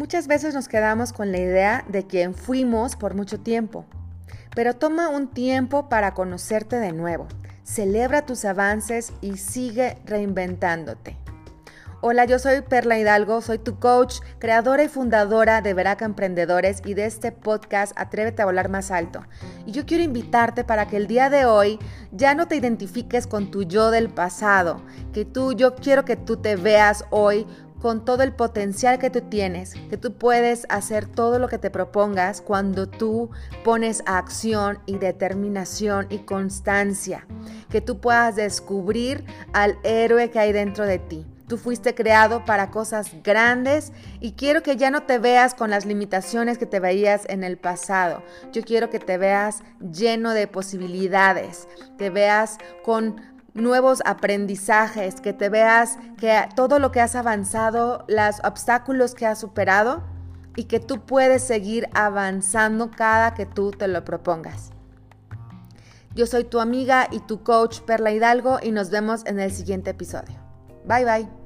Muchas veces nos quedamos con la idea de quien fuimos por mucho tiempo, pero toma un tiempo para conocerte de nuevo. Celebra tus avances y sigue reinventándote. Hola, yo soy Perla Hidalgo, soy tu coach, creadora y fundadora de Veraca Emprendedores y de este podcast Atrévete a volar más alto. Y yo quiero invitarte para que el día de hoy ya no te identifiques con tu yo del pasado, que tú, yo quiero que tú te veas hoy con todo el potencial que tú tienes, que tú puedes hacer todo lo que te propongas cuando tú pones acción y determinación y constancia, que tú puedas descubrir al héroe que hay dentro de ti Tú fuiste creado para cosas grandes y quiero que ya no te veas con las limitaciones que te veías en el pasado. Yo quiero que te veas lleno de posibilidades, te veas con nuevos aprendizajes, que te veas que todo lo que has avanzado, los obstáculos que has superado y que tú puedes seguir avanzando cada que tú te lo propongas. Yo soy tu amiga y tu coach Perla Hidalgo y nos vemos en el siguiente episodio. Bye bye.